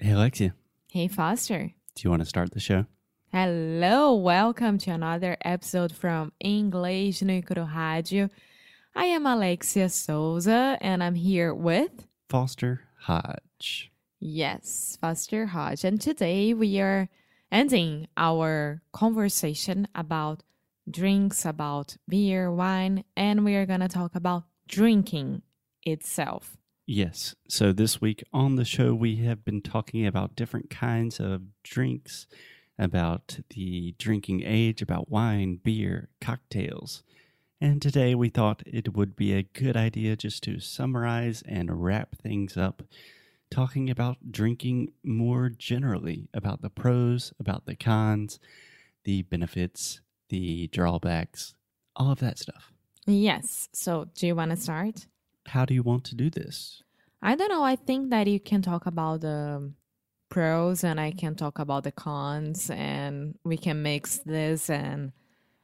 Hey, Alexia, Hey, Foster. do you want to start the show? Hello, welcome to another episode from English no Icaro Rádio. I am Alexia Souza and I'm here with, Foster Hodge. yes, Foster Hodge. And today we are ending our conversation about drinks, about beer, wine, and we are going to talk about drinking itself. Yes. So this week on the show, we have been talking about different kinds of drinks, about the drinking age, about wine, beer, cocktails. And today we thought it would be a good idea just to summarize and wrap things up, talking about drinking more generally, about the pros, about the cons, the benefits, the drawbacks, all of that stuff. Yes, so do you want to start? How do you want to do this? I don't know. I think that you can talk about the pros and I can talk about the cons and we can mix this and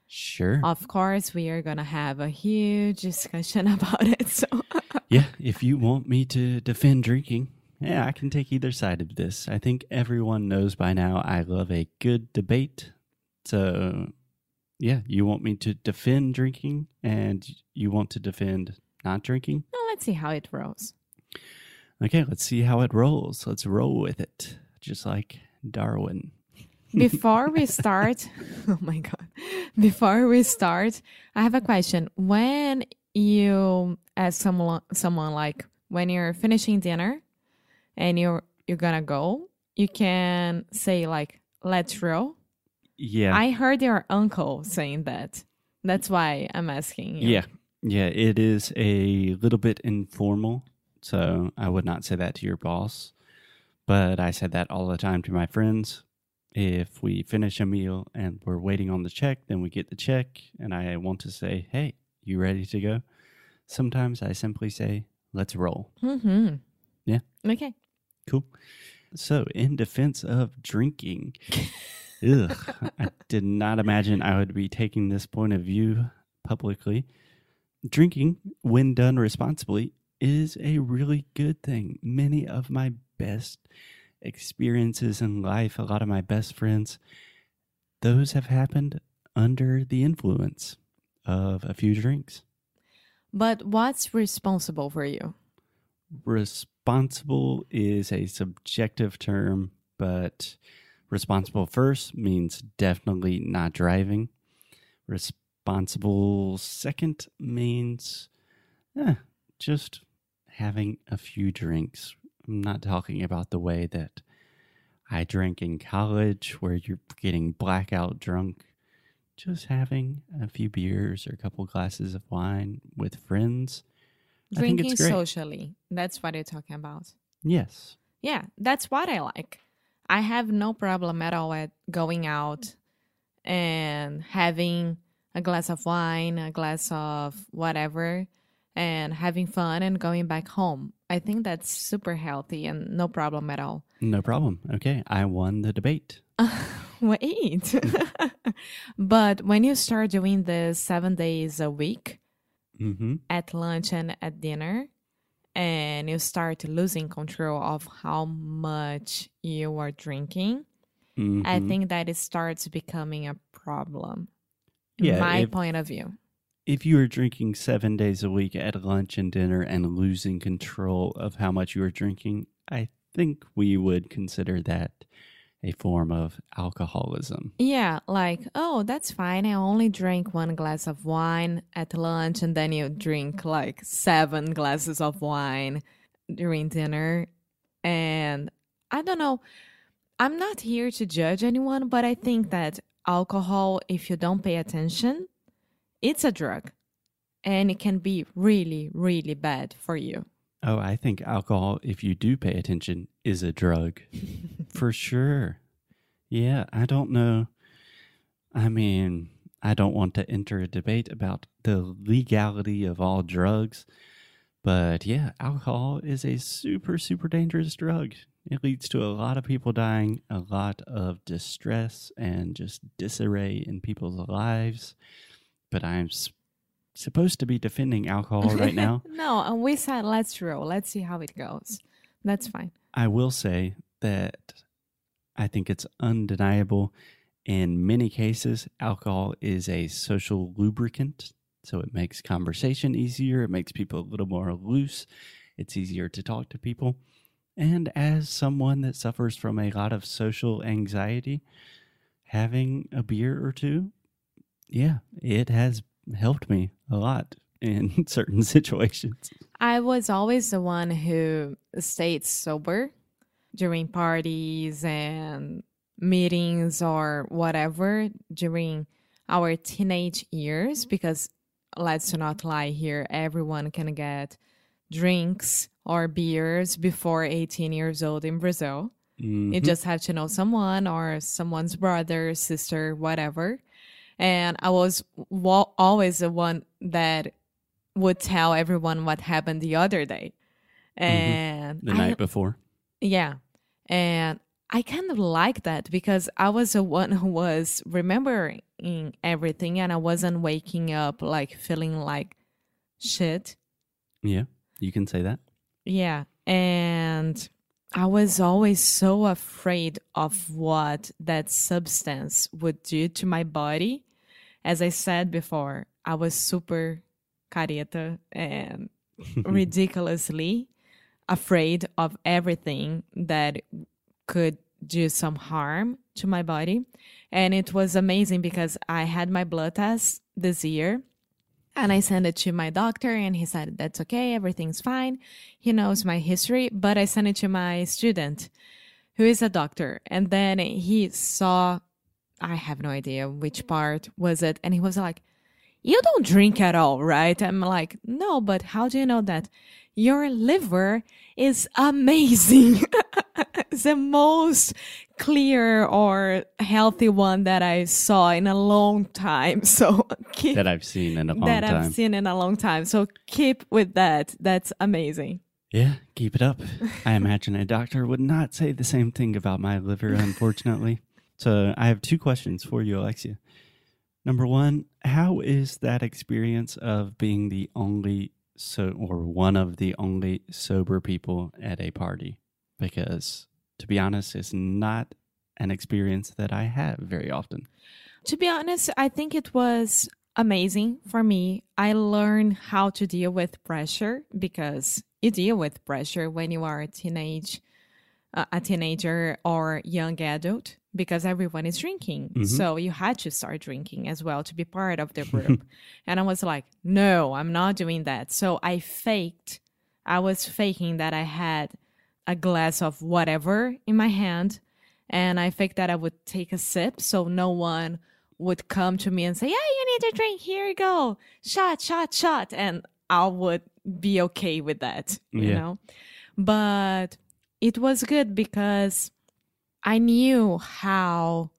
Sure. of course we are going to have a huge discussion about it. So Yeah, if you want me to defend drinking, yeah, I can take either side of this. I think everyone knows by now I love a good debate. So, yeah, you want me to defend drinking and you want to defend not drinking? well, let's see how it rolls. Okay, let's see how it rolls. Let's roll with it, just like Darwin. Before we start, oh my god. Before we start, I have a question. When you ask someone someone like when you're finishing dinner and you're you're going to go, you can say like let's roll. Yeah. I heard your uncle saying that. That's why I'm asking you. Yeah. Yeah, it is a little bit informal. So I would not say that to your boss. But I said that all the time to my friends. If we finish a meal and we're waiting on the check, then we get the check. And I want to say, hey, you ready to go? Sometimes I simply say, let's roll. Mm-hmm. Yeah. Okay. Cool. So, in defense of drinking, ugh, I did not imagine I would be taking this point of view publicly. Drinking, when done responsibly, is a really good thing. Many of my best experiences in life, a lot of my best friends, those have happened under the influence of a few drinks. But what's responsible for you? responsible is a subjective term, but responsible first means definitely not driving. Responsible second means eh, just having a few drinks. I'm not talking about the way that I drank in college where you're getting blackout drunk. Just having a few beers or a couple glasses of wine with friends. Drinking socially. That's what you're talking about. Yes. Yeah, that's what I like. I have no problem at all at going out and having a glass of wine, a glass of whatever, and having fun and going back home. I think that's super healthy and no problem at all. No problem. Okay, I won the debate. Wait. but when you start doing this seven days a week Mm-hmm. at lunch and at dinner, and you start losing control of how much you are drinking, I Mhm. think that it starts becoming a problem. Yeah, my if- point of view. If you are drinking seven days a week at lunch and dinner and losing control of how much you are drinking, I think we would consider that a form of alcoholism. Yeah, like, oh, that's fine. I only drink one glass of wine at lunch, and then you drink like seven glasses of wine during dinner. And I don't know, I'm not here to judge anyone, but I think that alcohol, if you don't pay attention, it's a drug and it can be really, really bad for you. Oh, I think alcohol, if you do pay attention, is a drug. For sure. Yeah, I don't know. I mean, I don't want to enter a debate about the legality of all drugs, but yeah, alcohol is a super, super dangerous drug. It leads to a lot of people dying, a lot of distress and just disarray in people's lives. But I'm s- supposed to be defending alcohol right now. no, and we said let's roll. Let's see how it goes. That's fine. I will say that I think it's undeniable. In many cases, alcohol is a social lubricant. So it makes conversation easier, it makes people a little more loose, it's easier to talk to people. And as someone that suffers from a lot of social anxiety, having a beer or two, yeah, it has helped me a lot in certain situations. I was always the one who stayed sober during parties and meetings or whatever during our teenage years because let's not lie here everyone can get drinks or beers before 18 years old in Brazil. You Mhm. just have to know someone or someone's brother, sister, whatever. And I was wa- always the one that would tell everyone what happened the other day. And the I- night before. yeah. And I kind of like that because I was the one who was remembering everything and I wasn't waking up like feeling like shit. Yeah, you can say that. Yeah. And I was always so afraid of what that substance would do to my body. As I said before, I was super careta and ridiculously afraid of everything that could do some harm to my body. And it was amazing because I had my blood test this year and I sent it to my doctor and he said, that's okay. Everything's fine. He knows my history, but I sent it to my student who is a doctor. And then he saw, I have no idea which part was it. And he was like, you don't drink at all, right? I'm like, no, but how do you know that? Your liver is amazing. it's the most clear or healthy one that I saw in a long time. So keep that I've seen in a long that time. I've seen in a long time. So keep with that. That's amazing. Yeah, keep it up. I imagine a doctor would not say the same thing about my liver, unfortunately. so I have two questions for you, Alexia. Number one, how is that experience of being the only so or one of the only sober people at a party? Because to be honest, it's not an experience that I have very often. To be honest, I think it was amazing for me. I learned how to deal with pressure because you deal with pressure when you are a teenage uh, a teenager or young adult because everyone is drinking. Mhm. So you had to start drinking as well to be part of the group. and I was like, "No, I'm not doing that." So I faked I was faking that I had a glass of whatever in my hand and I faked that I would take a sip so no one would come to me and say, Yeah, you need to drink. Here you go. Shot, shot, shot. And I would be okay with that, you Yeah. know? But it was good because I knew how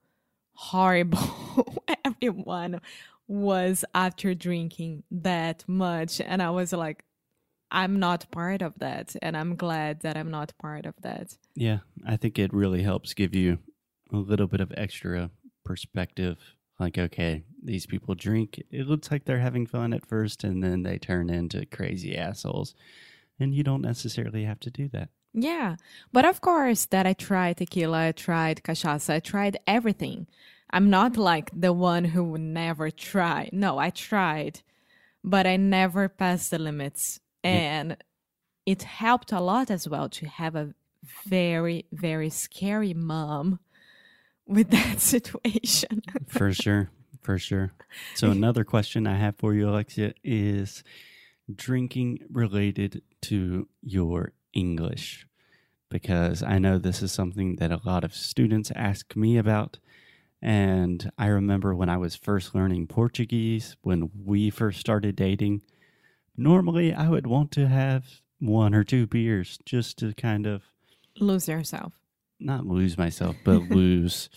horrible everyone was after drinking that much. And I was like, I'm not part of that. And I'm glad that I'm not part of that. Yeah, I think it really helps give you a little bit of extra perspective. Like, okay, these people drink. It looks like they're having fun at first, and then they turn into crazy assholes. And you don't necessarily have to do that. Yeah. But of course, that I tried tequila, I tried cachaça, I tried everything. I'm not like the one who would never try. No, I tried, but I never passed the limits. And it helped a lot as well to have a very, very scary mom with that situation. For sure. For sure. So, another question I have for you, Alexia, is drinking related to your English? Because I know this is something that a lot of students ask me about. And I remember when I was first learning Portuguese, when we first started dating, normally I would want to have one or two beers just to kind of Lose yourself. not lose myself, but lose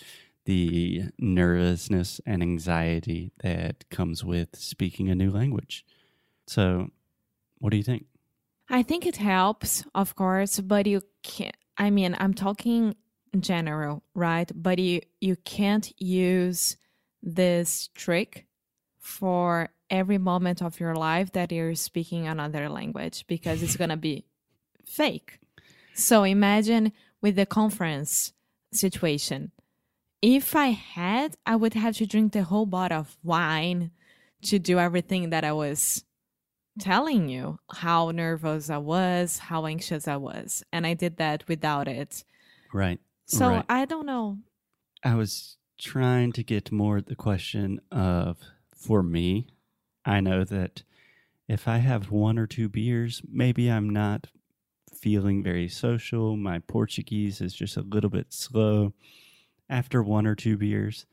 the nervousness and anxiety that comes with speaking a new language. So, what do you think? I think it helps, of course, but you can't. I mean, I'm talking general, right? But you you can't use this trick for every moment of your life that you're speaking another language because it's gonna be fake. So imagine with the conference situation. If I had, I would have to drink the whole bottle of wine to do everything that I was telling you how nervous I was, how anxious I was. And I did that without it. Right. So Right. I don't know. I was trying to get more at the question of for me, I know that if I have one or two beers, maybe I'm not feeling very social. My Portuguese is just a little bit slow. After one or two beers,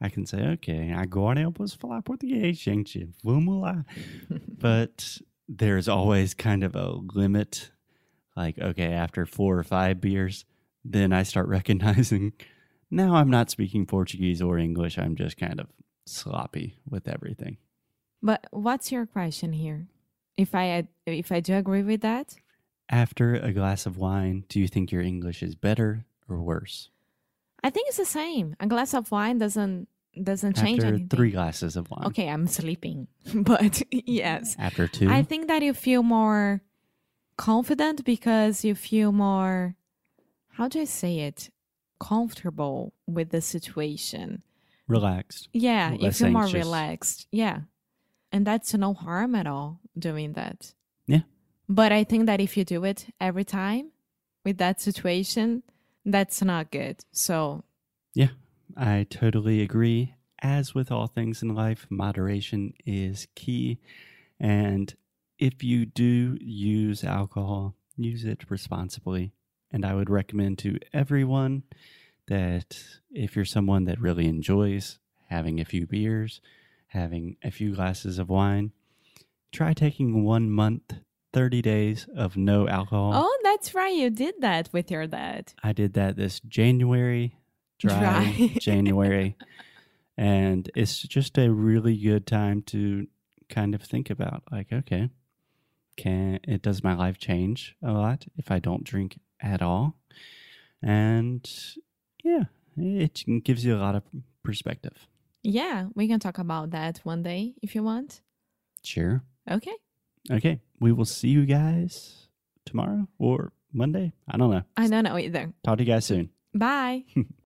I can say, okay, agora eu posso falar português, gente. Vamos lá. but there's always kind of a limit. Like, okay, after four or five beers, then I start recognizing now I'm not speaking Portuguese or English. I'm just kind of sloppy with everything. But what's your question here? If I if I do agree with that, After a glass of wine, do you think your English is better or worse? I think it's the same. A glass of wine doesn't doesn't change After anything. three glasses of wine. Okay, I'm sleeping. but yes. After two. I think that you feel more confident because you feel more how do I say it? Comfortable with the situation. relaxed. Yeah, you Less feel more anxious. relaxed. Yeah. And that's no harm at all doing that. Yeah. But I think that if you do it every time with that situation, that's not good. So, Yeah, I totally agree. As with all things in life, moderation is key. And if you do use alcohol, use it responsibly. And I would recommend to everyone that if you're someone that really enjoys having a few beers, having a few glasses of wine, try taking one month, 30 days of no alcohol. oh, that's right. You did that with your dad. I did that this January, dry, Dry. January. And it's just a really good time to kind of think about like, okay, can it does my life change a lot if I don't drink at all? And yeah, it gives you a lot of perspective. Yeah, we can talk about that one day if you want. Sure. Okay. Okay. We will see you guys tomorrow or Monday. I don't know. I don't know either. Talk to you guys soon. Bye.